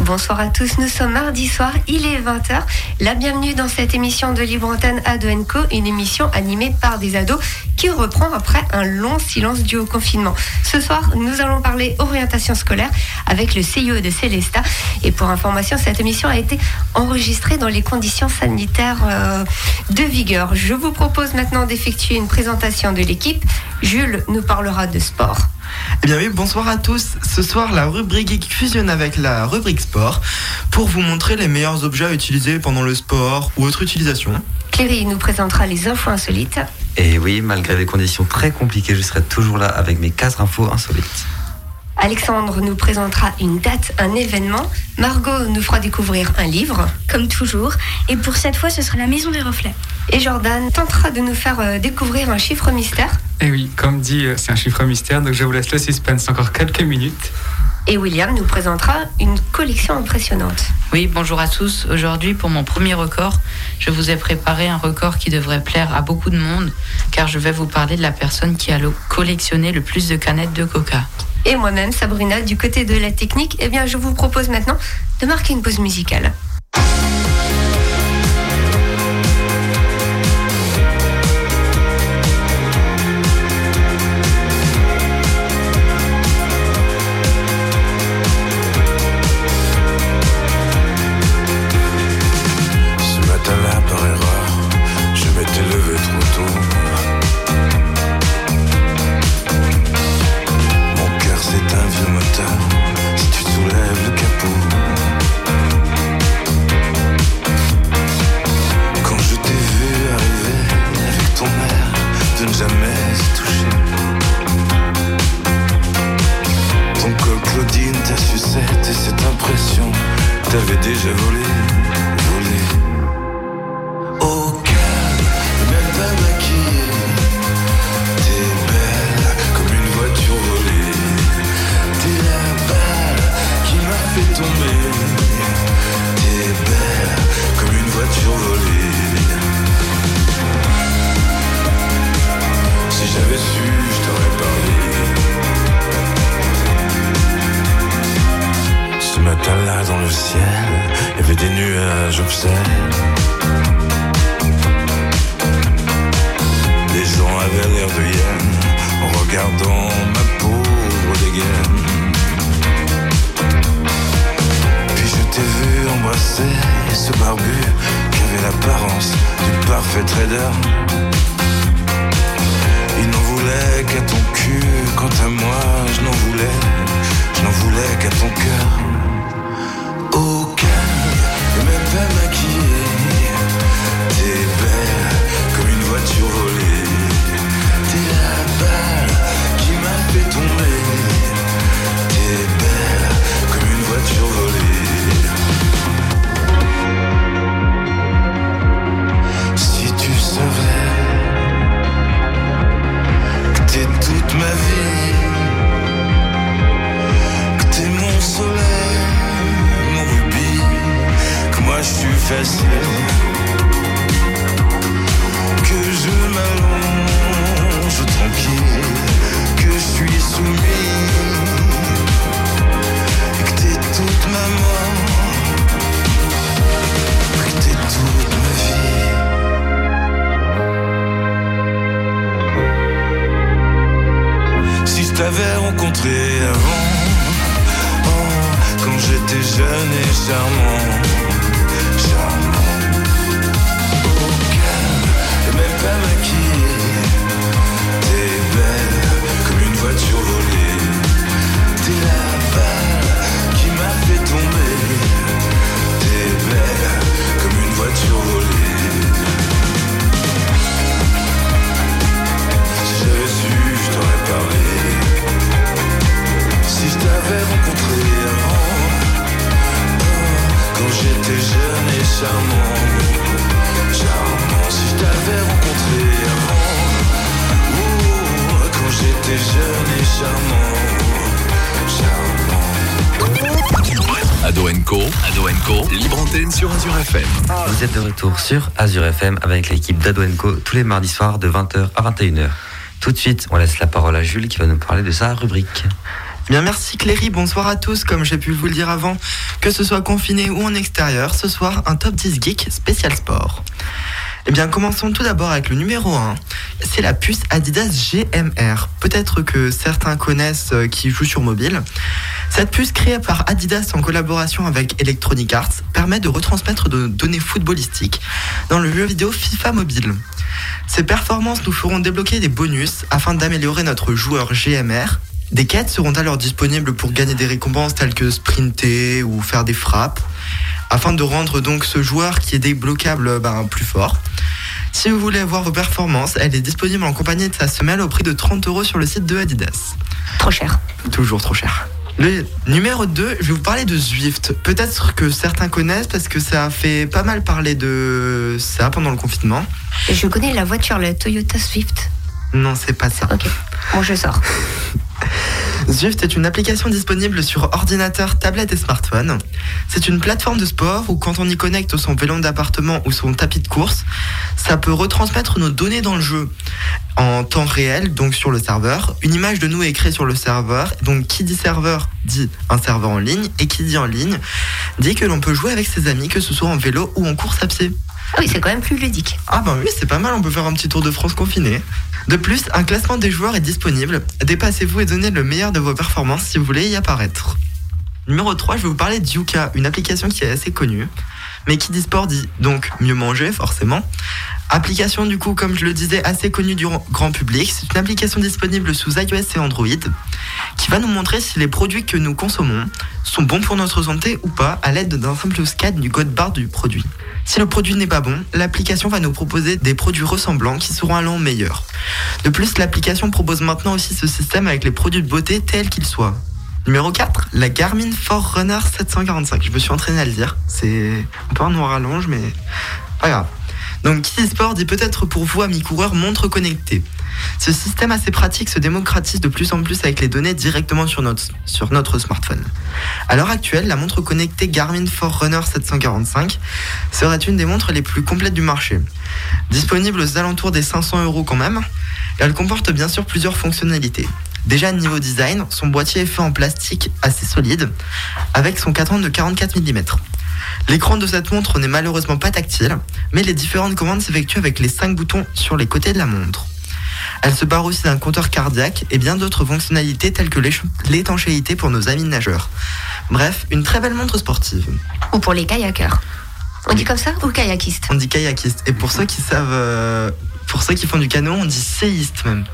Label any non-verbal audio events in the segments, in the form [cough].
Bonsoir à tous, nous sommes mardi soir, il est 20h. La bienvenue dans cette émission de Libre Antenne Ado Co, une émission animée par des ados qui reprend après un long silence dû au confinement. Ce soir, nous allons parler orientation scolaire avec le CIO de Célesta. Et pour information, cette émission a été enregistrée dans les conditions sanitaires euh, de vigueur. Je vous propose maintenant d'effectuer une présentation de l'équipe. Jules nous parlera de sport. Eh bien oui, bonsoir à tous. Ce soir, la rubrique geek fusionne avec la rubrique sport pour vous montrer les meilleurs objets à utiliser pendant le sport ou autre utilisation. Cléry nous présentera les infos insolites. Et oui, malgré les conditions très compliquées, je serai toujours là avec mes 4 infos insolites. Alexandre nous présentera une date, un événement. Margot nous fera découvrir un livre. Comme toujours. Et pour cette fois, ce sera la Maison des Reflets. Et Jordan tentera de nous faire euh, découvrir un chiffre mystère. Et oui, comme dit, euh, c'est un chiffre mystère, donc je vous laisse le suspense encore quelques minutes. Et William nous présentera une collection impressionnante. Oui, bonjour à tous. Aujourd'hui, pour mon premier record, je vous ai préparé un record qui devrait plaire à beaucoup de monde, car je vais vous parler de la personne qui a collectionné le plus de canettes de coca. Et moi-même, Sabrina, du côté de la technique, eh bien, je vous propose maintenant de marquer une pause musicale. ce barbu qui avait l'apparence du parfait trader. Il n'en voulait qu'à ton cul, quant à moi, je n'en voulais, je n'en voulais qu'à ton cœur. Aucun, calme, et même pas maquillée, t'es belle comme une voiture volée, t'es la balle qui m'a fait tomber. que t'es mon soleil, mon rubis, que moi je suis facile, que je m'allonge tranquille, que je suis soumis. j'avais rencontré avant, oh, quand j'étais jeune et charmant. Sur Azure FM avec l'équipe d'Adoenco tous les mardis soirs de 20h à 21h. Tout de suite, on laisse la parole à Jules qui va nous parler de sa rubrique. Bien, merci Cléry, bonsoir à tous. Comme j'ai pu vous le dire avant, que ce soit confiné ou en extérieur, ce soir, un top 10 geek spécial sport. Eh bien, commençons tout d'abord avec le numéro 1. C'est la puce Adidas GMR. Peut-être que certains connaissent euh, qui jouent sur mobile. Cette puce créée par Adidas en collaboration avec Electronic Arts permet de retransmettre de données footballistiques dans le jeu vidéo FIFA Mobile. Ces performances nous feront débloquer des bonus afin d'améliorer notre joueur GMR. Des quêtes seront alors disponibles pour gagner des récompenses telles que sprinter ou faire des frappes, afin de rendre donc ce joueur qui est débloquable ben, plus fort. Si vous voulez voir vos performances, elle est disponible en compagnie de sa semelle au prix de 30 euros sur le site de Adidas. Trop cher. Toujours trop cher. Le numéro 2, je vais vous parler de Zwift. Peut-être que certains connaissent parce que ça a fait pas mal parler de ça pendant le confinement. Je connais la voiture, la Toyota Swift. Non, c'est pas ça. Ok. Bon, je sors. [laughs] Zwift est une application disponible sur ordinateur, tablette et smartphone. C'est une plateforme de sport où quand on y connecte son vélo d'appartement ou son tapis de course, ça peut retransmettre nos données dans le jeu en temps réel, donc sur le serveur. Une image de nous est créée sur le serveur. Donc qui dit serveur dit un serveur en ligne et qui dit en ligne dit que l'on peut jouer avec ses amis, que ce soit en vélo ou en course à pied. Ah oui, c'est quand même plus ludique. Ah ben oui, c'est pas mal, on peut faire un petit tour de France confiné. De plus, un classement des joueurs est disponible. Dépassez-vous et donnez le meilleur de vos performances si vous voulez y apparaître. Numéro 3, je vais vous parler de Yuka, une application qui est assez connue. Mais qui dit sport dit donc mieux manger, forcément. Application du coup, comme je le disais, assez connue du grand public. C'est une application disponible sous iOS et Android qui va nous montrer si les produits que nous consommons sont bons pour notre santé ou pas à l'aide d'un simple scan du code barre du produit. Si le produit n'est pas bon, l'application va nous proposer des produits ressemblants qui seront allant meilleurs. De plus, l'application propose maintenant aussi ce système avec les produits de beauté tels qu'ils soient. Numéro 4, la Garmin Forerunner 745. Je me suis entraîné à le dire. C'est un peu un noir à mais pas grave. Donc, qui sport dit peut-être pour vous, amis coureurs, montre connectée. Ce système assez pratique se démocratise de plus en plus avec les données directement sur notre, sur notre smartphone. À l'heure actuelle, la montre connectée Garmin Forerunner 745 serait une des montres les plus complètes du marché. Disponible aux alentours des 500 euros quand même, elle comporte bien sûr plusieurs fonctionnalités. Déjà niveau design, son boîtier est fait en plastique assez solide, avec son cadran de 44 mm. L'écran de cette montre n'est malheureusement pas tactile, mais les différentes commandes s'effectuent avec les 5 boutons sur les côtés de la montre. Elle se barre aussi d'un compteur cardiaque et bien d'autres fonctionnalités telles que l'étanchéité pour nos amis nageurs. Bref, une très belle montre sportive. Ou pour les kayakers. On dit comme ça ou kayakiste On dit kayakiste. Et pour ceux qui savent, euh, pour ceux qui font du canot, on dit séiste même.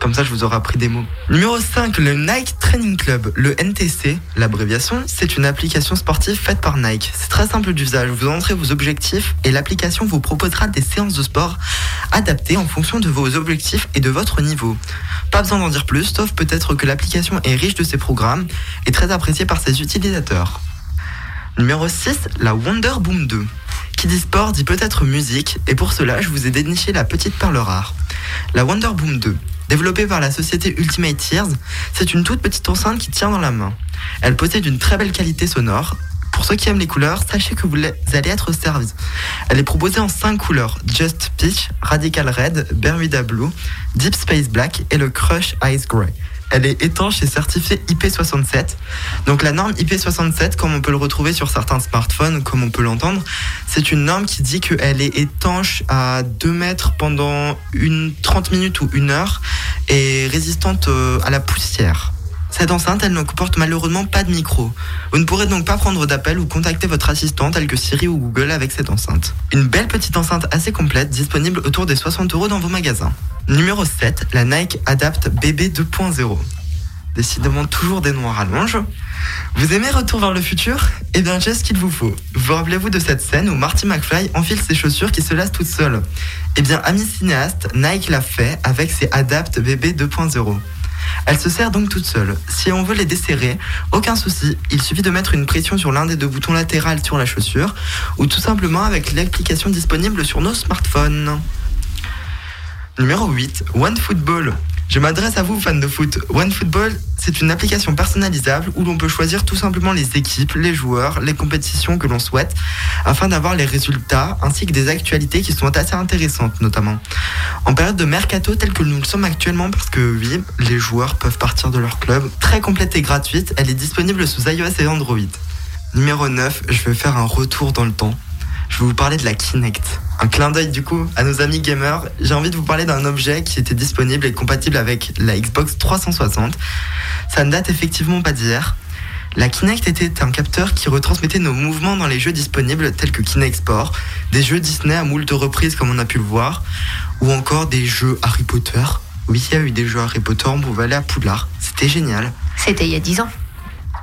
Comme ça, je vous aurai appris des mots. Numéro 5, le Nike Training Club. Le NTC, l'abréviation, c'est une application sportive faite par Nike. C'est très simple d'usage. Vous entrez vos objectifs et l'application vous proposera des séances de sport adaptées en fonction de vos objectifs et de votre niveau. Pas besoin d'en dire plus, sauf peut-être que l'application est riche de ses programmes et très appréciée par ses utilisateurs. Numéro 6, la Wonder Boom 2. Qui dit sport dit peut-être musique, et pour cela, je vous ai déniché la petite perle rare. La Wonder Boom 2. Développée par la société Ultimate Tears, c'est une toute petite enceinte qui tient dans la main. Elle possède une très belle qualité sonore. Pour ceux qui aiment les couleurs, sachez que vous allez être servis. Elle est proposée en 5 couleurs Just Peach, Radical Red, Bermuda Blue, Deep Space Black et le Crush Ice Grey. Elle est étanche et certifiée IP67. Donc la norme IP67, comme on peut le retrouver sur certains smartphones, comme on peut l'entendre, c'est une norme qui dit qu'elle est étanche à 2 mètres pendant une 30 minutes ou une heure et résistante euh, à la poussière. Cette enceinte, elle ne comporte malheureusement pas de micro. Vous ne pourrez donc pas prendre d'appel ou contacter votre assistant tel que Siri ou Google avec cette enceinte. Une belle petite enceinte assez complète disponible autour des 60 euros dans vos magasins. Numéro 7, la Nike Adapt BB 2.0. Décidément toujours des noirs à longe. Vous aimez Retour vers le futur? Eh bien j'ai ce qu'il vous faut. Vous rappelez-vous de cette scène où Marty McFly enfile ses chaussures qui se lassent toutes seules? Eh bien ami cinéaste, Nike l'a fait avec ses Adapt BB 2.0. Elle se sert donc toute seule. Si on veut les desserrer, aucun souci, il suffit de mettre une pression sur l'un des deux boutons latérales sur la chaussure ou tout simplement avec l'application disponible sur nos smartphones. Numéro 8, OneFootball. Je m'adresse à vous, fans de foot. OneFootball, c'est une application personnalisable où l'on peut choisir tout simplement les équipes, les joueurs, les compétitions que l'on souhaite, afin d'avoir les résultats ainsi que des actualités qui sont assez intéressantes, notamment. En période de mercato tel que nous le sommes actuellement, parce que oui, les joueurs peuvent partir de leur club, très complète et gratuite, elle est disponible sous iOS et Android. Numéro 9, je vais faire un retour dans le temps. Je vais vous parler de la Kinect. Un clin d'œil du coup à nos amis gamers. J'ai envie de vous parler d'un objet qui était disponible et compatible avec la Xbox 360. Ça ne date effectivement pas d'hier. La Kinect était un capteur qui retransmettait nos mouvements dans les jeux disponibles tels que Kinect Sport, des jeux Disney à moult reprises comme on a pu le voir, ou encore des jeux Harry Potter. Oui, il y a eu des jeux Harry Potter, on pouvait aller à Poudlard. C'était génial. C'était il y a 10 ans.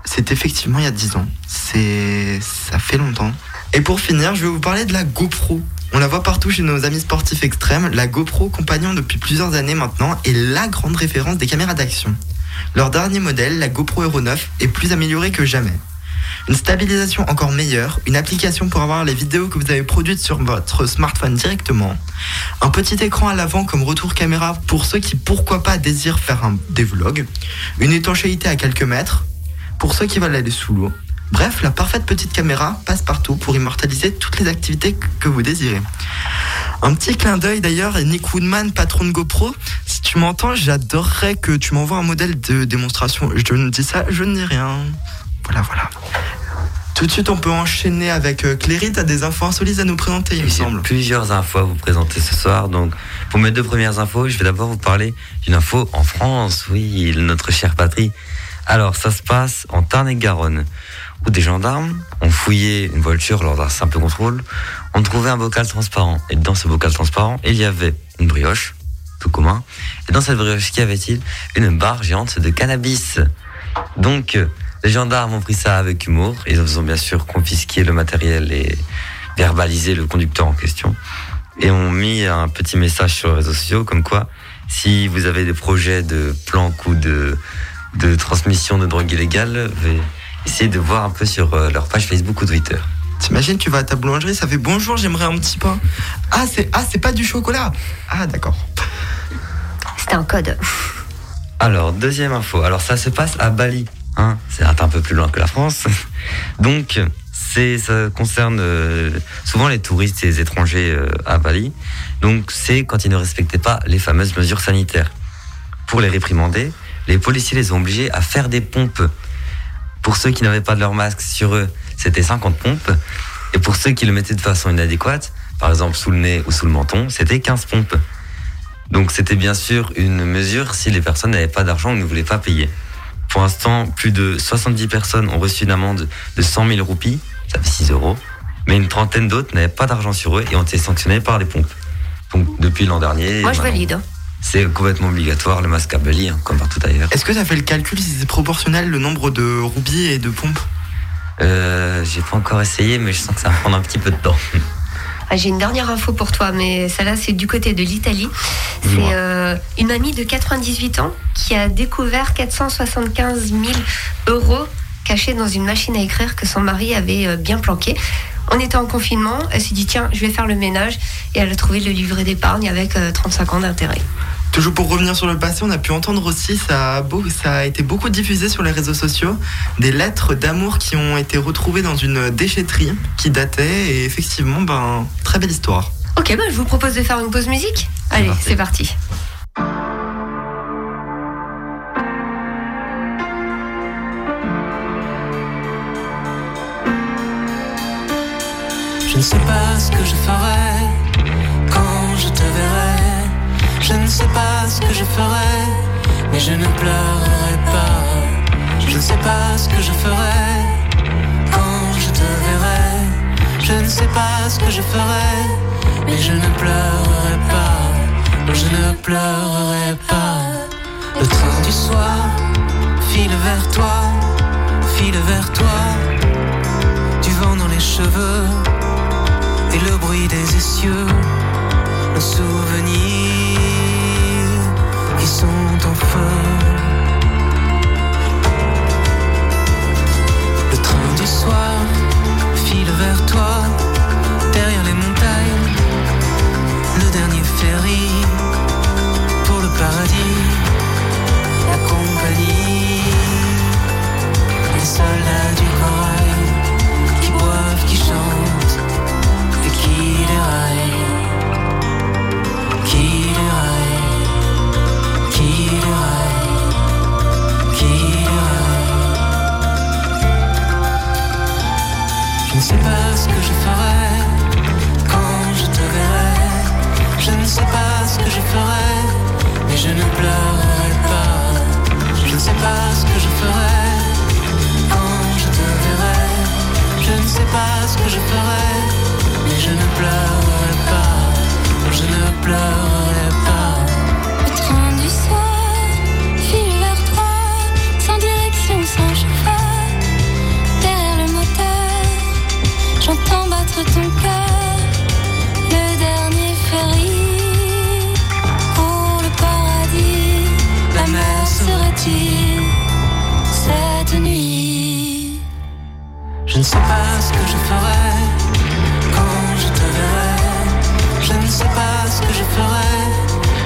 C'est effectivement il y a 10 ans. C'est ça fait longtemps. Et pour finir, je vais vous parler de la GoPro. On la voit partout chez nos amis sportifs extrêmes. La GoPro, compagnon depuis plusieurs années maintenant, est la grande référence des caméras d'action. Leur dernier modèle, la GoPro Hero 9, est plus amélioré que jamais. Une stabilisation encore meilleure, une application pour avoir les vidéos que vous avez produites sur votre smartphone directement, un petit écran à l'avant comme retour caméra pour ceux qui pourquoi pas désirent faire un, des vlogs, une étanchéité à quelques mètres, pour ceux qui veulent aller sous l'eau. Bref, la parfaite petite caméra passe partout pour immortaliser toutes les activités que vous désirez. Un petit clin d'œil d'ailleurs, Nick Woodman, patron de GoPro. Si tu m'entends, j'adorerais que tu m'envoies un modèle de démonstration. Je ne dis ça, je ne dis rien. Voilà, voilà. Tout de suite, on peut enchaîner avec euh, Cléry. T'as des infos insolites à nous présenter, il me J'ai semble. plusieurs infos à vous présenter ce soir. Donc, pour mes deux premières infos, je vais d'abord vous parler d'une info en France. Oui, notre chère patrie. Alors, ça se passe en Tarn-et-Garonne, où des gendarmes ont fouillé une voiture lors d'un simple contrôle, ont trouvé un bocal transparent. Et dans ce bocal transparent, il y avait une brioche, tout commun. Et dans cette brioche, qu'y avait-il? Une barre géante de cannabis. Donc, les gendarmes ont pris ça avec humour. Ils ont bien sûr confisqué le matériel et verbalisé le conducteur en question. Et ont mis un petit message sur les réseaux sociaux comme quoi, si vous avez des projets de planque ou de, de transmission de drogue illégale, essayer de voir un peu sur euh, leur page Facebook ou Twitter. T'imagines, tu vas à ta boulangerie, ça fait bonjour, j'aimerais un petit pain. Ah, c'est ah, c'est pas du chocolat. Ah, d'accord. C'était un code. Alors, deuxième info. Alors, ça se passe à Bali. Hein c'est un peu plus loin que la France. [laughs] Donc, c'est, ça concerne euh, souvent les touristes et les étrangers euh, à Bali. Donc, c'est quand ils ne respectaient pas les fameuses mesures sanitaires. Pour les réprimander, les policiers les ont obligés à faire des pompes. Pour ceux qui n'avaient pas de leur masque sur eux, c'était 50 pompes. Et pour ceux qui le mettaient de façon inadéquate, par exemple sous le nez ou sous le menton, c'était 15 pompes. Donc c'était bien sûr une mesure si les personnes n'avaient pas d'argent ou ne voulaient pas payer. Pour l'instant, plus de 70 personnes ont reçu une amende de 100 000 roupies, ça fait 6 euros, mais une trentaine d'autres n'avaient pas d'argent sur eux et ont été sanctionnés par les pompes. Donc depuis l'an dernier, Moi, je valide. C'est complètement obligatoire le masque à Bali, hein, comme partout ailleurs. Est-ce que t'as fait le calcul si c'est proportionnel le nombre de roupies et de pompes Euh, J'ai pas encore essayé, mais je sens que ça va prendre un petit peu de temps. [laughs] Ah, J'ai une dernière info pour toi, mais celle-là, c'est du côté de l'Italie. C'est euh, une mamie de 98 ans qui a découvert 475 000 euros cachés dans une machine à écrire que son mari avait euh, bien planqué. On était en confinement, elle s'est dit tiens, je vais faire le ménage et elle a trouvé le livret d'épargne avec euh, 35 ans d'intérêt. Toujours pour revenir sur le passé, on a pu entendre aussi, ça a, beau- ça a été beaucoup diffusé sur les réseaux sociaux, des lettres d'amour qui ont été retrouvées dans une déchetterie qui datait et effectivement, ben, très belle histoire. Ok, bah, je vous propose de faire une pause musique. Allez, c'est parti. Ne sais pas ce que je ferai quand je te verrai. Je ne sais pas ce que je ferai, mais je ne pleurerai pas. Je ne sais pas ce que je ferai quand je te verrai. Je ne sais pas ce que je ferai, mais je ne pleurerai pas. Je ne pleurerai pas. Le train du soir file vers toi, file vers toi. Du vent dans les cheveux et le bruit des essieux, nos souvenirs qui sont en feu. Le train du soir file vers toi, derrière les montagnes, le dernier ferry pour le paradis, la compagnie, les soldats du corail qui boivent, qui chantent. Qui iraille, qui iraille, qui iraille, qui iraille Je ne sais pas ce que je ferai, quand je te verrai. Je ne sais pas ce que je ferai, mais je ne pleurerai pas. Je ne sais pas ce que je ferai, quand je te verrai. Je ne sais pas ce que je ferai mais je ne pleurerai pas. Je ne pleurerai pas. Le train du soir file vers toi, sans direction, sans chauffeur. Derrière le moteur, j'entends battre ton cœur. Le dernier ferry pour le paradis. La mer serait-il cette nuit? Je ne sais pas ce que je ferai sais pas ce que je ferai,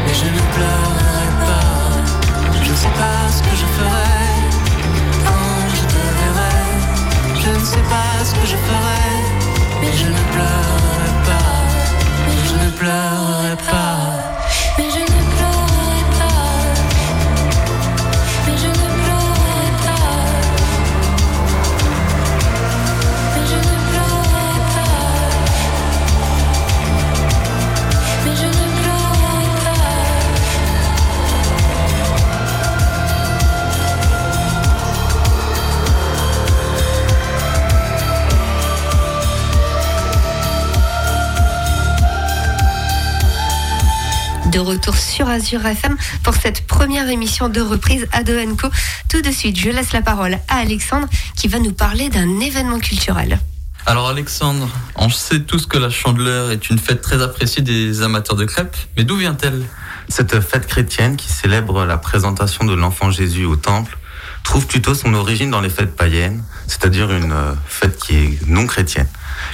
mais je ne pleurerai pas. Je ne sais pas ce que je ferai quand je te verrai. Je ne sais pas ce que je ferai, mais je ne pleurerai pas. Mais je ne pleurerai pas. Mais je De retour sur Azure FM pour cette première émission de reprise à Co. Tout de suite, je laisse la parole à Alexandre qui va nous parler d'un événement culturel. Alors Alexandre, on sait tous que la chandeleur est une fête très appréciée des amateurs de crêpes, mais d'où vient-elle? Cette fête chrétienne qui célèbre la présentation de l'enfant Jésus au temple trouve plutôt son origine dans les fêtes païennes, c'est-à-dire une euh, fête qui est non chrétienne,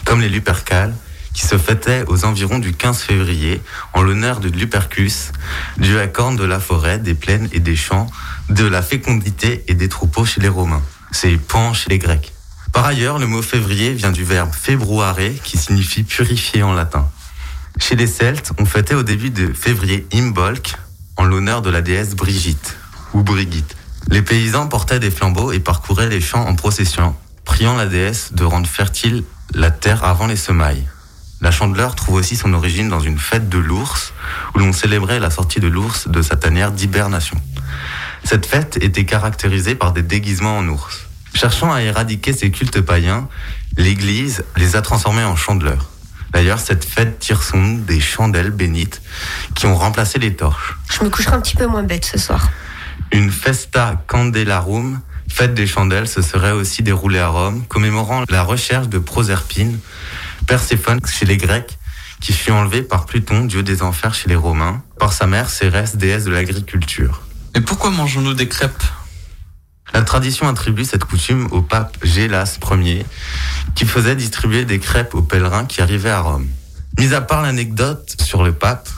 comme les Lupercales, qui se fêtaient aux environs du 15 février en l'honneur de Lupercus, dieu à de la forêt, des plaines et des champs, de la fécondité et des troupeaux chez les Romains. C'est Pan chez les Grecs. Par ailleurs, le mot février vient du verbe februare qui signifie purifier en latin. Chez les Celtes, on fêtait au début de février Imbolc en l'honneur de la déesse Brigitte ou Brigitte. Les paysans portaient des flambeaux et parcouraient les champs en procession, priant la déesse de rendre fertile la terre avant les semailles. La chandeleur trouve aussi son origine dans une fête de l'ours, où l'on célébrait la sortie de l'ours de sa tanière d'hibernation. Cette fête était caractérisée par des déguisements en ours. Cherchant à éradiquer ces cultes païens, l'Église les a transformés en chandeleurs. D'ailleurs, cette fête tire son nom des chandelles bénites qui ont remplacé les torches. Je me coucherai un petit peu moins bête ce soir. Une festa candelarum, fête des chandelles, se serait aussi déroulée à Rome, commémorant la recherche de Proserpine, Perséphone chez les Grecs, qui fut enlevée par Pluton, dieu des enfers chez les Romains, par sa mère Cérès, déesse de l'agriculture. Et pourquoi mangeons-nous des crêpes? La tradition attribue cette coutume au pape Gélas Ier, qui faisait distribuer des crêpes aux pèlerins qui arrivaient à Rome. Mis à part l'anecdote sur le pape,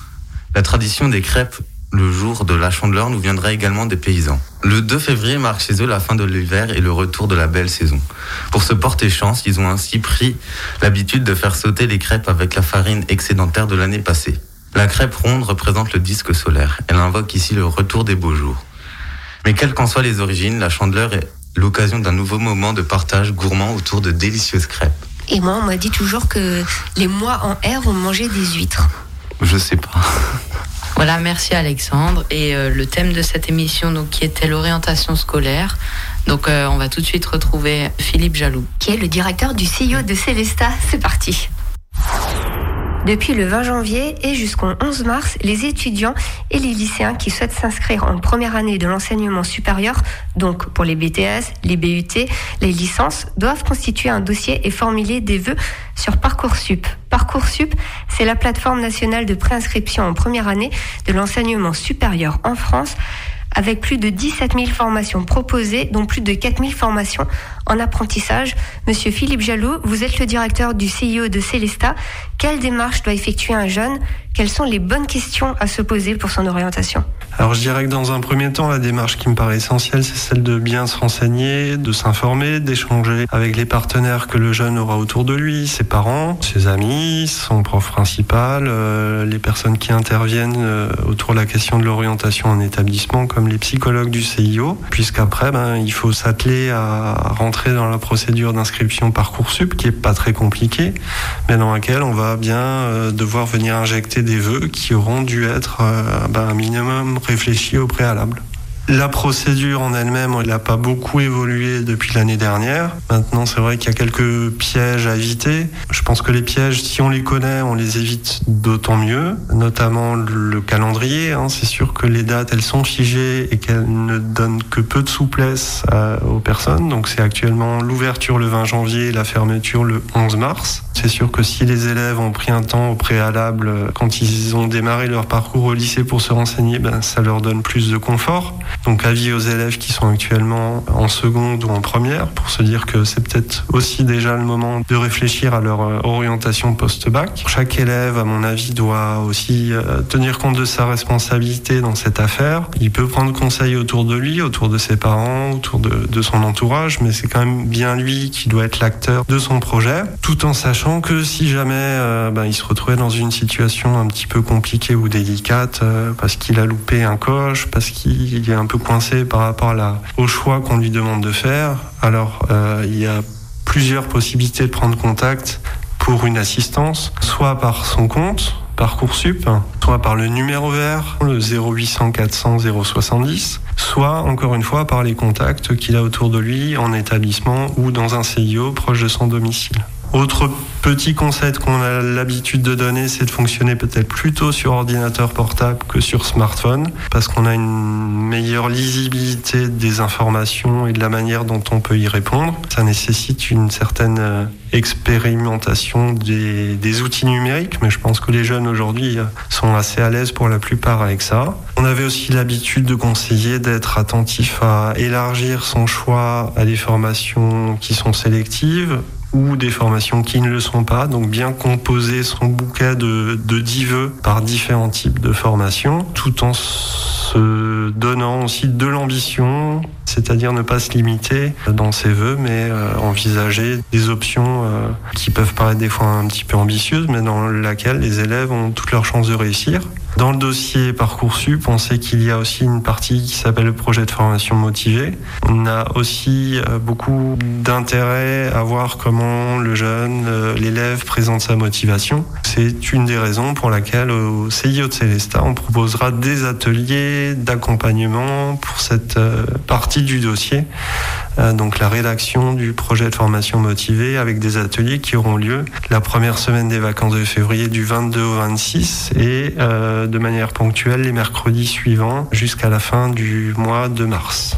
la tradition des crêpes le jour de la chandeleur nous viendrait également des paysans. Le 2 février marque chez eux la fin de l'hiver et le retour de la belle saison. Pour se porter chance, ils ont ainsi pris l'habitude de faire sauter les crêpes avec la farine excédentaire de l'année passée. La crêpe ronde représente le disque solaire. Elle invoque ici le retour des beaux jours. Mais quelles qu'en soient les origines, la chandeleur est l'occasion d'un nouveau moment de partage gourmand autour de délicieuses crêpes. Et moi, on m'a dit toujours que les mois en R, on mangeait des huîtres. Je sais pas. [laughs] Voilà, merci Alexandre. Et euh, le thème de cette émission, donc, qui était l'orientation scolaire. Donc, euh, on va tout de suite retrouver Philippe Jaloux. qui est le directeur du CIO de Célesta. C'est parti. Depuis le 20 janvier et jusqu'au 11 mars, les étudiants et les lycéens qui souhaitent s'inscrire en première année de l'enseignement supérieur, donc pour les BTS, les BUT, les licences, doivent constituer un dossier et formuler des vœux sur Parcoursup. Parcoursup, c'est la plateforme nationale de préinscription en première année de l'enseignement supérieur en France avec plus de 17 000 formations proposées, dont plus de 4 000 formations en apprentissage. Monsieur Philippe Jaloux, vous êtes le directeur du CIO de Célesta. Quelle démarche doit effectuer un jeune? Quelles sont les bonnes questions à se poser pour son orientation? Alors je dirais que dans un premier temps, la démarche qui me paraît essentielle, c'est celle de bien se renseigner, de s'informer, d'échanger avec les partenaires que le jeune aura autour de lui, ses parents, ses amis, son prof principal, euh, les personnes qui interviennent euh, autour de la question de l'orientation en établissement, comme les psychologues du CIO, puisqu'après, ben, il faut s'atteler à dans la procédure d'inscription Parcoursup, qui est pas très compliquée, mais dans laquelle on va bien euh, devoir venir injecter des vœux qui auront dû être euh, ben, un minimum réfléchis au préalable. La procédure en elle-même, elle n'a pas beaucoup évolué depuis l'année dernière. Maintenant, c'est vrai qu'il y a quelques pièges à éviter. Je pense que les pièges, si on les connaît, on les évite d'autant mieux, notamment le calendrier. hein. C'est sûr que les dates, elles sont figées et qu'elles ne donnent que peu de souplesse euh, aux personnes. Donc, c'est actuellement l'ouverture le 20 janvier et la fermeture le 11 mars. C'est sûr que si les élèves ont pris un temps au préalable euh, quand ils ont démarré leur parcours au lycée pour se renseigner, ben, ça leur donne plus de confort. Donc avis aux élèves qui sont actuellement en seconde ou en première pour se dire que c'est peut-être aussi déjà le moment de réfléchir à leur euh, orientation post-bac. Chaque élève, à mon avis, doit aussi euh, tenir compte de sa responsabilité dans cette affaire. Il peut prendre conseil autour de lui, autour de ses parents, autour de, son entourage, mais c'est quand même bien lui qui doit être l'acteur de son projet, tout en sachant que si jamais euh, ben, il se retrouvait dans une situation un petit peu compliquée ou délicate, parce qu'il a loupé un coche, parce qu'il est un peu coincé par rapport au choix qu'on lui demande de faire, alors euh, il y a plusieurs possibilités de prendre contact pour une assistance, soit par son compte, Parcoursup, soit par le numéro vert, le 0800 400 070, soit encore une fois par les contacts qu'il a autour de lui en établissement ou dans un CIO proche de son domicile. Autre petit conseil qu'on a l'habitude de donner, c'est de fonctionner peut-être plutôt sur ordinateur portable que sur smartphone, parce qu'on a une meilleure lisibilité des informations et de la manière dont on peut y répondre. Ça nécessite une certaine euh, expérimentation des, des outils numériques, mais je pense que les jeunes aujourd'hui euh, sont assez à l'aise pour la plupart avec ça. On avait aussi l'habitude de conseiller d'être attentif à élargir son choix à des formations qui sont sélectives ou des formations qui ne le sont pas, donc bien composer son bouquet de, de 10 vœux par différents types de formations, tout en se donnant aussi de l'ambition, c'est-à-dire ne pas se limiter dans ses vœux, mais euh, envisager des options euh, qui peuvent paraître des fois un petit peu ambitieuses, mais dans laquelle les élèves ont toutes leurs chances de réussir. Dans le dossier Parcoursup, on sait qu'il y a aussi une partie qui s'appelle le projet de formation motivée. On a aussi euh, beaucoup d'intérêt à voir comment le jeune, l'élève présente sa motivation. C'est une des raisons pour laquelle au CIO de Célestat, on proposera des ateliers d'accompagnement pour cette euh, du dossier. Euh, donc la rédaction du projet de formation motivée avec des ateliers qui auront lieu la première semaine des vacances de février du 22 au 26 et euh, de manière ponctuelle les mercredis suivants jusqu'à la fin du mois de mars.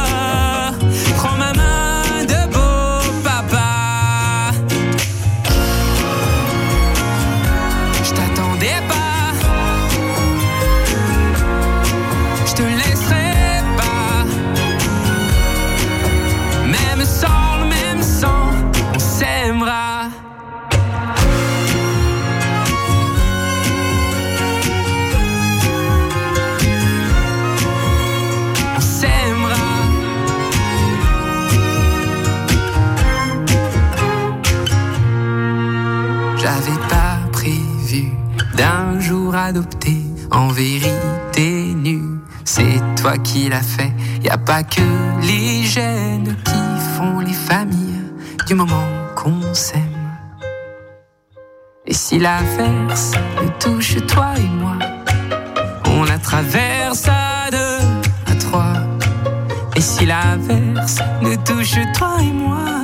qui l'as fait, y a pas que les gènes qui font les familles du moment qu'on s'aime. Et si l'averse nous touche toi et moi, on la traverse à deux, à trois. Et si l'averse nous touche toi et moi,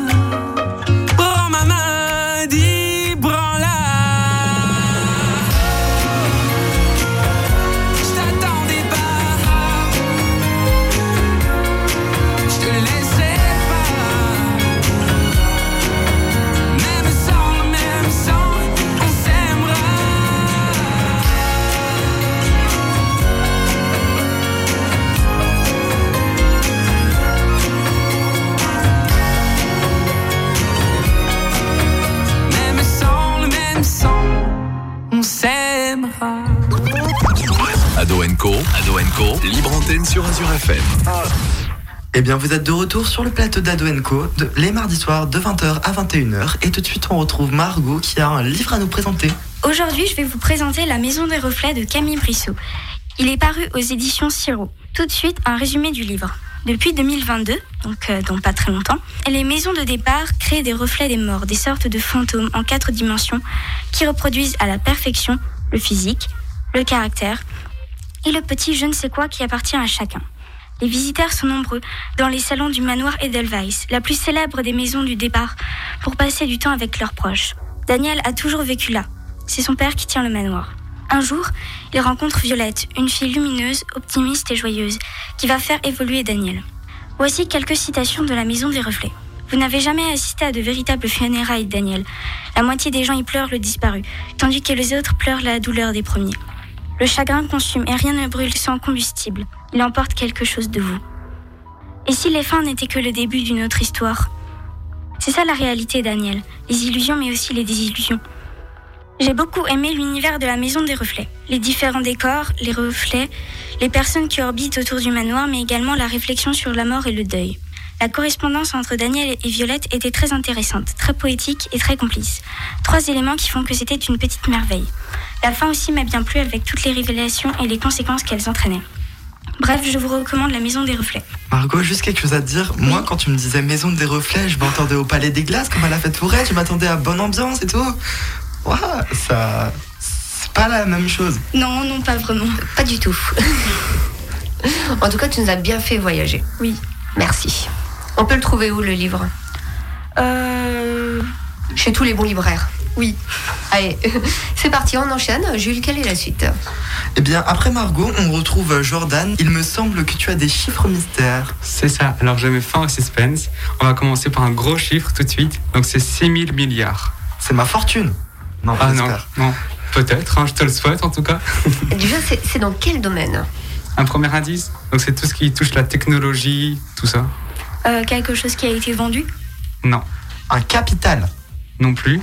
Ado Co, Ado Co, libre antenne sur Azure FM. Eh bien, vous êtes de retour sur le plateau d'Ado Co, de- les mardis soirs de 20h à 21h. Et tout de suite, on retrouve Margot qui a un livre à nous présenter. Aujourd'hui, je vais vous présenter La Maison des Reflets de Camille Brissot. Il est paru aux éditions Siro. Tout de suite, un résumé du livre. Depuis 2022, donc euh, dans pas très longtemps, les maisons de départ créent des reflets des morts, des sortes de fantômes en quatre dimensions qui reproduisent à la perfection le physique, le caractère et le petit je ne sais quoi qui appartient à chacun. Les visiteurs sont nombreux dans les salons du manoir Edelweiss, la plus célèbre des maisons du départ, pour passer du temps avec leurs proches. Daniel a toujours vécu là. C'est son père qui tient le manoir. Un jour, il rencontre Violette, une fille lumineuse, optimiste et joyeuse, qui va faire évoluer Daniel. Voici quelques citations de la Maison des Reflets. Vous n'avez jamais assisté à de véritables funérailles, Daniel. La moitié des gens y pleurent le disparu, tandis que les autres pleurent la douleur des premiers. Le chagrin consume et rien ne brûle sans combustible. Il emporte quelque chose de vous. Et si les fins n'étaient que le début d'une autre histoire? C'est ça la réalité, Daniel. Les illusions, mais aussi les désillusions. J'ai beaucoup aimé l'univers de la Maison des Reflets. Les différents décors, les reflets, les personnes qui orbitent autour du manoir, mais également la réflexion sur la mort et le deuil. La correspondance entre Daniel et Violette était très intéressante, très poétique et très complice. Trois éléments qui font que c'était une petite merveille. La fin aussi m'a bien plu avec toutes les révélations et les conséquences qu'elles entraînaient. Bref, je vous recommande la Maison des Reflets. Margot, juste quelque chose à te dire. Moi, quand tu me disais maison des reflets, je m'entendais au Palais des Glaces, comme à la fête fourrée, je m'attendais à bonne ambiance et tout. Ouah, ça. C'est pas la même chose. Non, non, pas vraiment. Pas du tout. en tout cas, tu nous as bien fait voyager. Oui. Merci. On peut le trouver où le livre Euh. Chez tous les bons libraires. Oui. Allez, [laughs] c'est parti, on enchaîne. Jules, quelle est la suite Eh bien, après Margot, on retrouve Jordan. Il me semble que tu as des chiffres mystères. C'est ça. Alors je mets fin au suspense. On va commencer par un gros chiffre tout de suite. Donc c'est 6 000 milliards. C'est ma fortune. Non, Ah non, non. Peut-être, hein, je te le souhaite en tout cas. [laughs] Déjà, c'est c'est dans quel domaine? Un premier indice. Donc c'est tout ce qui touche la technologie, tout ça. Euh, quelque chose qui a été vendu Non. Un capital. Non plus.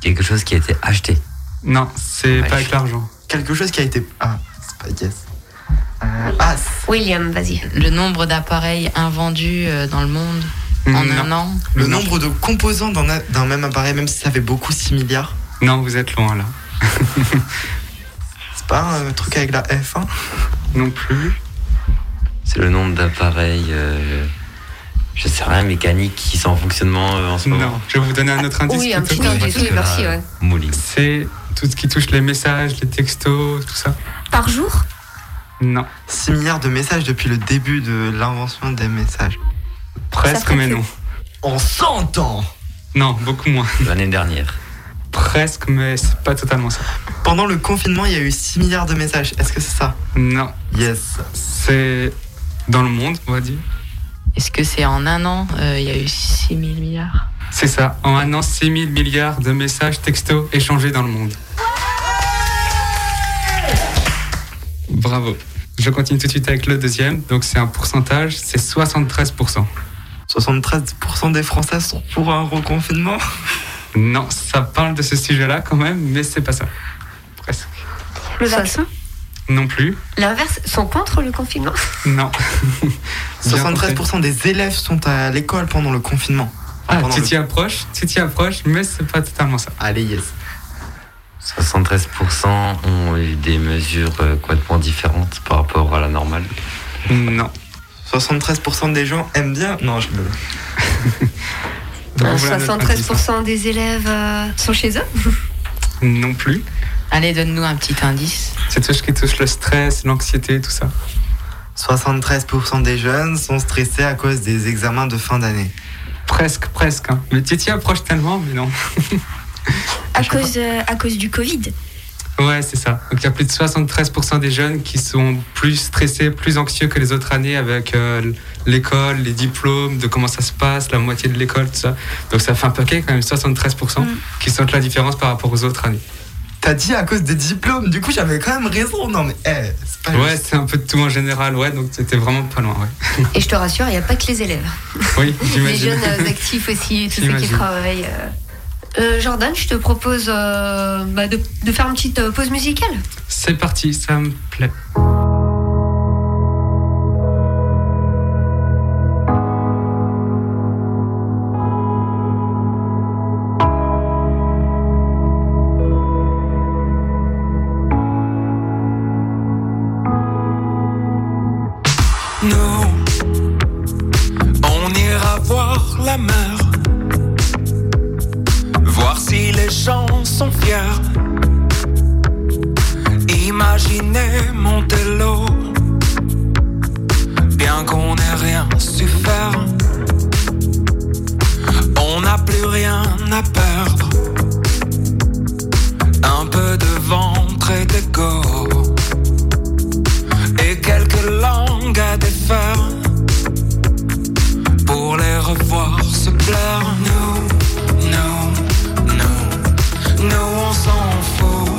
Quelque chose qui a été acheté. Non, c'est pas avec l'argent. Quelque chose qui a été. Ah, c'est pas yes. Euh, ah, William, vas-y. Le nombre d'appareils invendus euh, dans le monde en Non. un an. le Non. nombre de composants d'un même appareil, même si ça fait beaucoup, 6 milliards. Non, vous êtes loin là. [laughs] C'est pas un truc avec la F1 Non plus. C'est le nombre d'appareils, euh, je sais rien, mécaniques qui sont en fonctionnement euh, en ce moment. Non. Je vais vous donner un autre indice. Oui, un petit indice, oui, merci. là, ouais. C'est tout ce qui touche les messages, les textos, tout ça. Par jour? Non. 6 milliards de messages depuis le début de l'invention des messages. Presque, mais non. En 100 ans Non, beaucoup moins. L'année dernière. Presque, mais c'est pas totalement ça. Pendant le confinement, il y a eu 6 milliards de messages. Est-ce que c'est ça? Non. Yes. C'est dans le monde, on va dire. Est-ce que c'est en un an euh, Il y a eu 6 000 milliards? C'est ça. En un an, 6 000 milliards de messages textos échangés dans le monde. Bravo. Je continue tout de suite avec le deuxième. Donc c'est un pourcentage, c'est 73%. 73% des Français sont pour un reconfinement? Non, ça parle de ce sujet-là quand même, mais c'est pas ça. Presque. Le Ça, vaccin? Non plus. L'inverse, sont contre le confinement? Non. [laughs] Bien compris. 73% des élèves sont à l'école pendant le confinement. Ah, Pendant tu le- t'y approches, tu t'y approches, mais c'est pas totalement ça. Allez, yes. 73% ont eu des mesures euh, complètement différentes par rapport à la normale. Non. 73% des gens aiment bien. Non, je me. [laughs] Euh, 73% des élèves euh, sont chez eux? Non plus. Allez, donne-nous un petit indice. C'est tout ce qui touche le stress, l'anxiété, tout ça. 73% des jeunes sont stressés à cause des examens de fin d'année. Presque, presque. hein. Mais tu t'y approches tellement, mais non. [laughs] À cause, euh, à cause du Covid. Ouais, c'est ça. Donc il y a plus de 73% des jeunes qui sont plus stressés, plus anxieux que les autres années avec euh, l'école, les diplômes, de comment ça se passe, la moitié de l'école, tout ça. Donc ça fait un paquet quand même, 73% qui sentent la différence par rapport aux autres années. T'as dit à cause des diplômes, du coup j'avais quand même raison. Non mais, eh, c'est pas Ouais, c'est un peu de tout en général, ouais, donc c'était vraiment pas loin, ouais. Et je te rassure, il n'y a pas que les élèves. Oui, [laughs] Les j'imagine. jeunes euh, actifs aussi, tous ceux qui travaillent. euh. Euh, Jordan, je te propose euh, bah, de, de faire une petite euh, pause musicale. C'est parti, ça me plaît. Voir la mer, voir si les gens sont fiers. Imaginez monter l'eau, bien qu'on n'ait rien su faire. On n'a plus rien à perdre, un peu de ventre et d'ego et quelques langues à défaire revoir se plaire. Nous, nous, nous, nous on s'en fout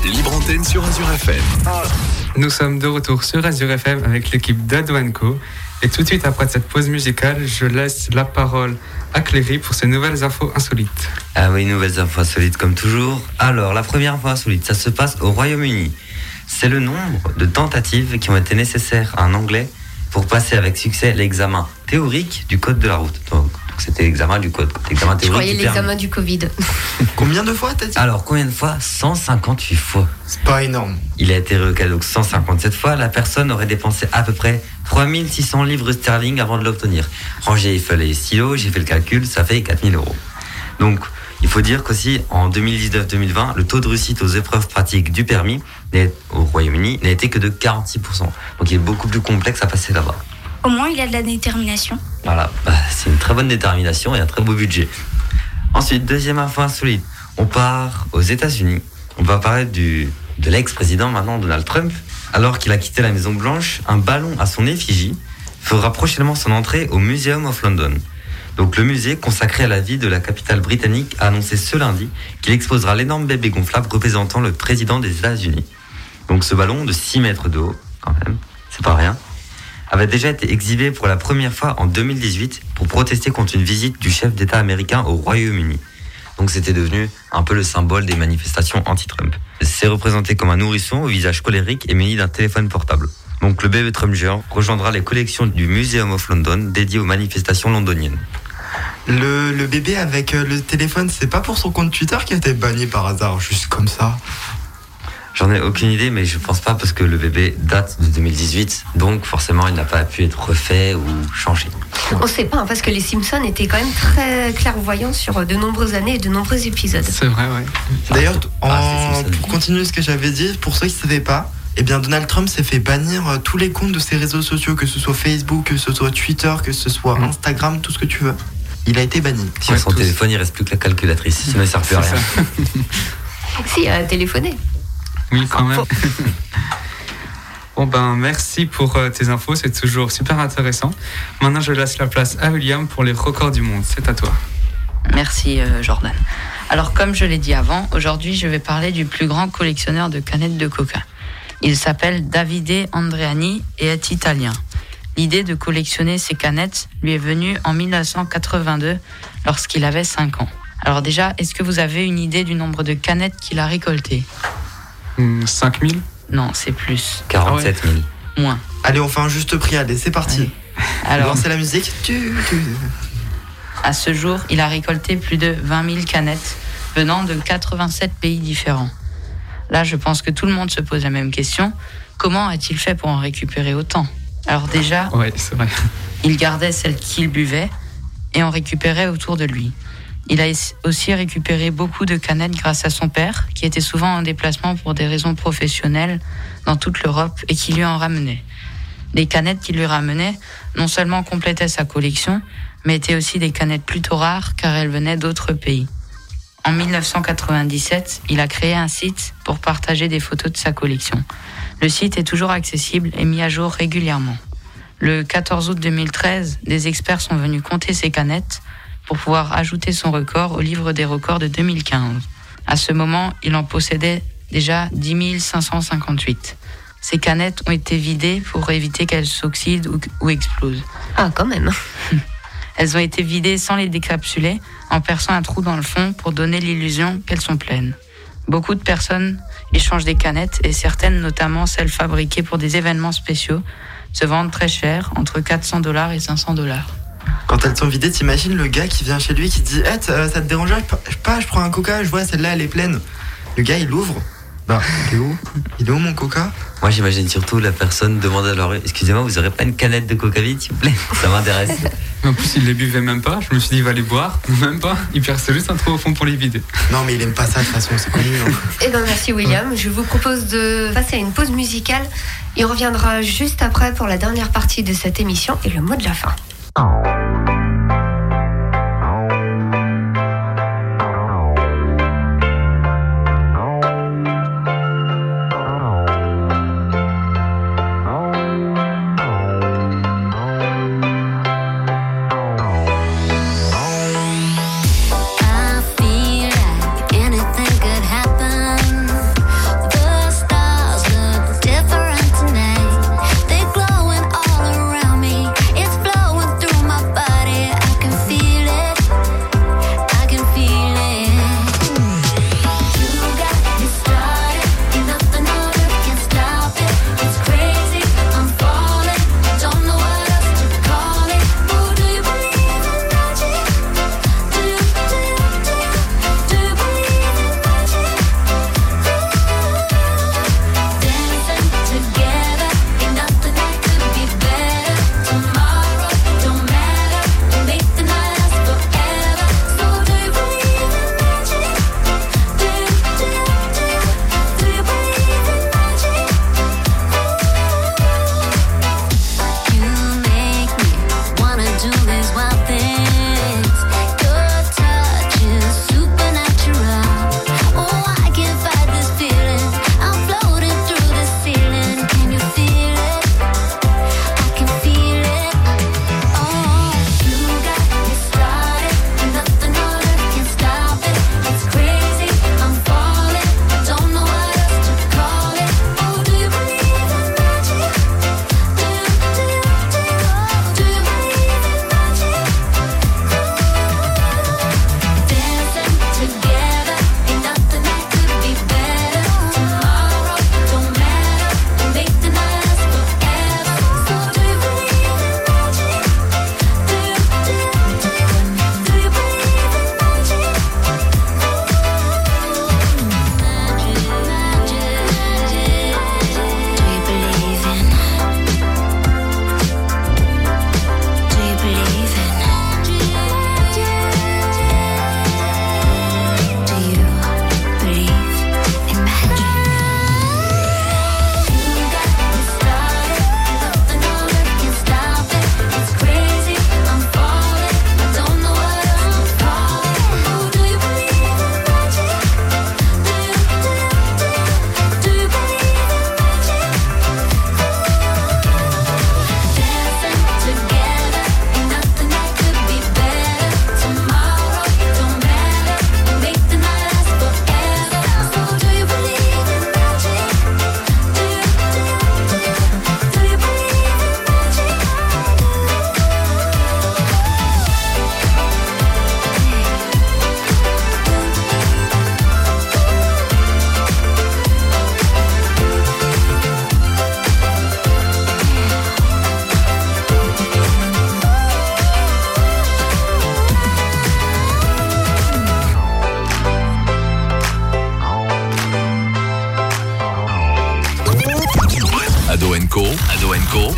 Libre antenne sur Azure FM. Nous sommes de retour sur Azure FM avec l'équipe d'Ado Co. Et tout de suite après cette pause musicale, je laisse la parole à Cléry pour ses nouvelles infos insolites. Ah oui, nouvelles infos insolites comme toujours. Alors, la première info insolite, ça se passe au Royaume-Uni. C'est le nombre de tentatives qui ont été nécessaires à un Anglais pour passer avec succès l'examen théorique du code de la route. Donc, c'était l'examen du code. L'examen Je théorique croyais du permis. l'examen du Covid. [laughs] Combien de fois t'as dit? Alors, combien de fois? 158 fois. C'est pas énorme. Il a été recalé donc 157 fois. La personne aurait dépensé à peu près 3600 livres sterling avant de l'obtenir. Rangé, il fallait stylo, j'ai fait le calcul, ça fait 4000 euros. Donc, Il faut dire qu'aussi en 2019-2020, le taux de réussite aux épreuves pratiques du permis au Royaume-Uni n'a été que de 46%. Donc il est beaucoup plus complexe à passer là-bas. Au moins, il a de la détermination. Voilà, bah, c'est une très bonne détermination et un très beau budget. Ensuite, deuxième info insolite, on part aux États-Unis. On va parler du, de l'ex-président maintenant Donald Trump. Alors qu'il a quitté la Maison Blanche, un ballon à son effigie fera prochainement son entrée au Museum of London. Donc le musée consacré à la vie de la capitale britannique a annoncé ce lundi qu'il exposera l'énorme bébé gonflable représentant le président des États-Unis. Donc ce ballon de 6 mètres de haut, quand même, c'est pas rien, avait déjà été exhibé pour la première fois en 2018 pour protester contre une visite du chef d'État américain au Royaume-Uni. Donc c'était devenu un peu le symbole des manifestations anti-Trump. C'est représenté comme un nourrisson au visage colérique et muni d'un téléphone portable. Donc le bébé Trump géant rejoindra les collections du Museum of London dédiées aux manifestations londoniennes. Le, bébé avec euh, le téléphone, c'est pas pour son compte Twitter qui a été banni par hasard, juste comme ça? J'en ai aucune idée, mais je pense pas parce que le bébé date de 2018, donc forcément il n'a pas pu être refait ou changé. On sait pas, hein, parce que les Simpsons étaient quand même très clairvoyants sur de nombreuses années et de nombreux épisodes. C'est vrai, ouais. D'ailleurs, en- Ah, pour continuer ce que j'avais dit, pour ceux qui ne savaient pas, eh bien Donald Trump s'est fait bannir euh, tous les comptes de ses réseaux sociaux, que ce soit Facebook, que ce soit Twitter, que ce soit Mm. Instagram, tout ce que tu veux. Il a été banni. Sur Ouais, son tous. téléphone, il reste plus que la calculatrice, sinon il sert plus à rien. ça. Si, à téléphoner. Oui, quand même. [laughs] Bon ben merci pour euh, tes infos, c'est toujours super intéressant. Maintenant je laisse la place à William pour les records du monde. C'est à toi. Merci euh, Jordan. Alors comme je l'ai dit avant, aujourd'hui je vais parler du plus grand collectionneur de canettes de coca. Il s'appelle Davide Andreani et est italien. L'idée de collectionner ces canettes lui est venue en 1982 lorsqu'il avait 5 ans. Alors déjà, est-ce que vous avez une idée du nombre de canettes qu'il a récoltées? Hmm, 5000 Non, c'est plus. 47 000. Moins. Allez, on fait un juste prix, allez, c'est parti. Alors, Lancez la musique. Tu- tu- À ce jour, il a récolté plus de 20 000 canettes venant de 87 pays différents. Là, je pense que tout le monde se pose la même question. Comment a-t-il fait pour en récupérer autant? Alors déjà, Ouais, c'est vrai. il gardait celles qu'il buvait et en récupérait autour de lui. Il a aussi récupéré beaucoup de canettes grâce à son père, qui était souvent en déplacement pour des raisons professionnelles dans toute l'Europe et qui lui en ramenait. Les canettes qu'il lui ramenait non seulement complétaient sa collection, mais étaient aussi des canettes plutôt rares car elles venaient d'autres pays. En 1997, il a créé un site pour partager des photos de sa collection. Le site est toujours accessible et mis à jour régulièrement. Le 14 août 2013, des experts sont venus compter ses canettes pour pouvoir ajouter son record au livre des records de 2015. À ce moment, il en possédait déjà 10 558. Ces canettes ont été vidées pour éviter qu'elles s'oxydent ou, ou explosent. Ah, quand même. [laughs] Elles ont été vidées sans les décapsuler, en perçant un trou dans le fond pour donner l'illusion qu'elles sont pleines. Beaucoup de personnes échangent des canettes et certaines, notamment celles fabriquées pour des événements spéciaux, se vendent très cher, entre 400 dollars et 500 dollars. Quand elles sont vidées, t'imagines le gars qui vient chez lui qui dit Eh, ça ça te je pas, je prends un coca, je vois celle-là elle est pleine. Le gars il ouvre. Bah, il est où? Il est où mon coca? Moi, j'imagine surtout la personne demander à leur Excusez-moi, vous aurez pas une canette de coca vide, s'il vous plaît? Ça m'intéresse. [laughs] En plus, il les buvait même pas. Je me suis dit, il va les boire. [laughs] Même pas. Il perce juste un trou au fond pour les vider. Non, mais il aime pas ça de toute façon, c'est connu. hein. Eh ben merci William. Je vous propose de passer à une pause musicale. Il reviendra juste après pour la dernière partie de cette émission et le mot de la fin. Oh.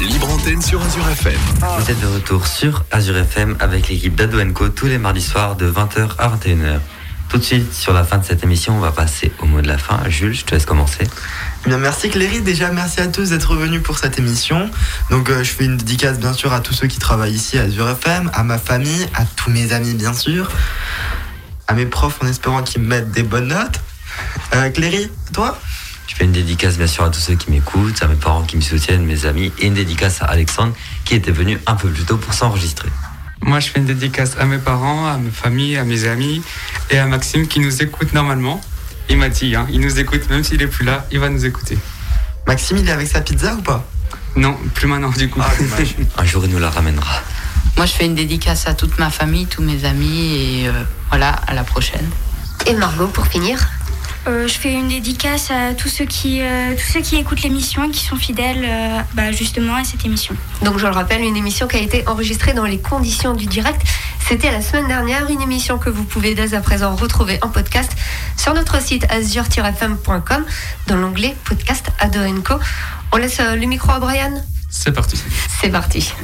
Libre antenne sur Azure FM. Vous êtes de retour sur Azure FM avec l'équipe d'Ado Co tous les mardis soirs de 20h à 21h. Tout de suite, sur la fin de cette émission, on va passer au mot de la fin. Jules, je te laisse commencer. Eh bien, merci Cléry. Déjà, merci à tous d'être venus pour cette émission. Donc, euh, je fais une dédicace, bien sûr, à tous ceux qui travaillent ici à Azure FM, à ma famille, à tous mes amis, bien sûr, à mes profs en espérant qu'ils me mettent des bonnes notes. Euh, Cléry, toi? Je fais une dédicace bien sûr à tous ceux qui m'écoutent, à mes parents qui me soutiennent, mes amis, et une dédicace à Alexandre qui était venu un peu plus tôt pour s'enregistrer. Moi, je fais une dédicace à mes parents, à ma famille, à mes amis et à Maxime qui nous écoute normalement. Il m'a dit, hein, il nous écoute, même s'il est plus là, il va nous écouter. Maxime, il est avec sa pizza ou pas? Non, plus maintenant du coup. Ah. [laughs] Un jour, il nous la ramènera. Moi, je fais une dédicace à toute ma famille, tous mes amis, et euh, voilà, à la prochaine. Et Margot, pour finir? Euh, je fais une dédicace à tous ceux qui, euh, tous ceux qui écoutent l'émission et qui sont fidèles euh, bah, justement à cette émission. Donc je le rappelle, une émission qui a été enregistrée dans les conditions du direct. C'était la semaine dernière, une émission que vous pouvez dès à présent retrouver en podcast sur notre site azure-fm.com dans l'onglet podcast Ado Co. On laisse euh, le micro à Brian C'est parti. C'est parti.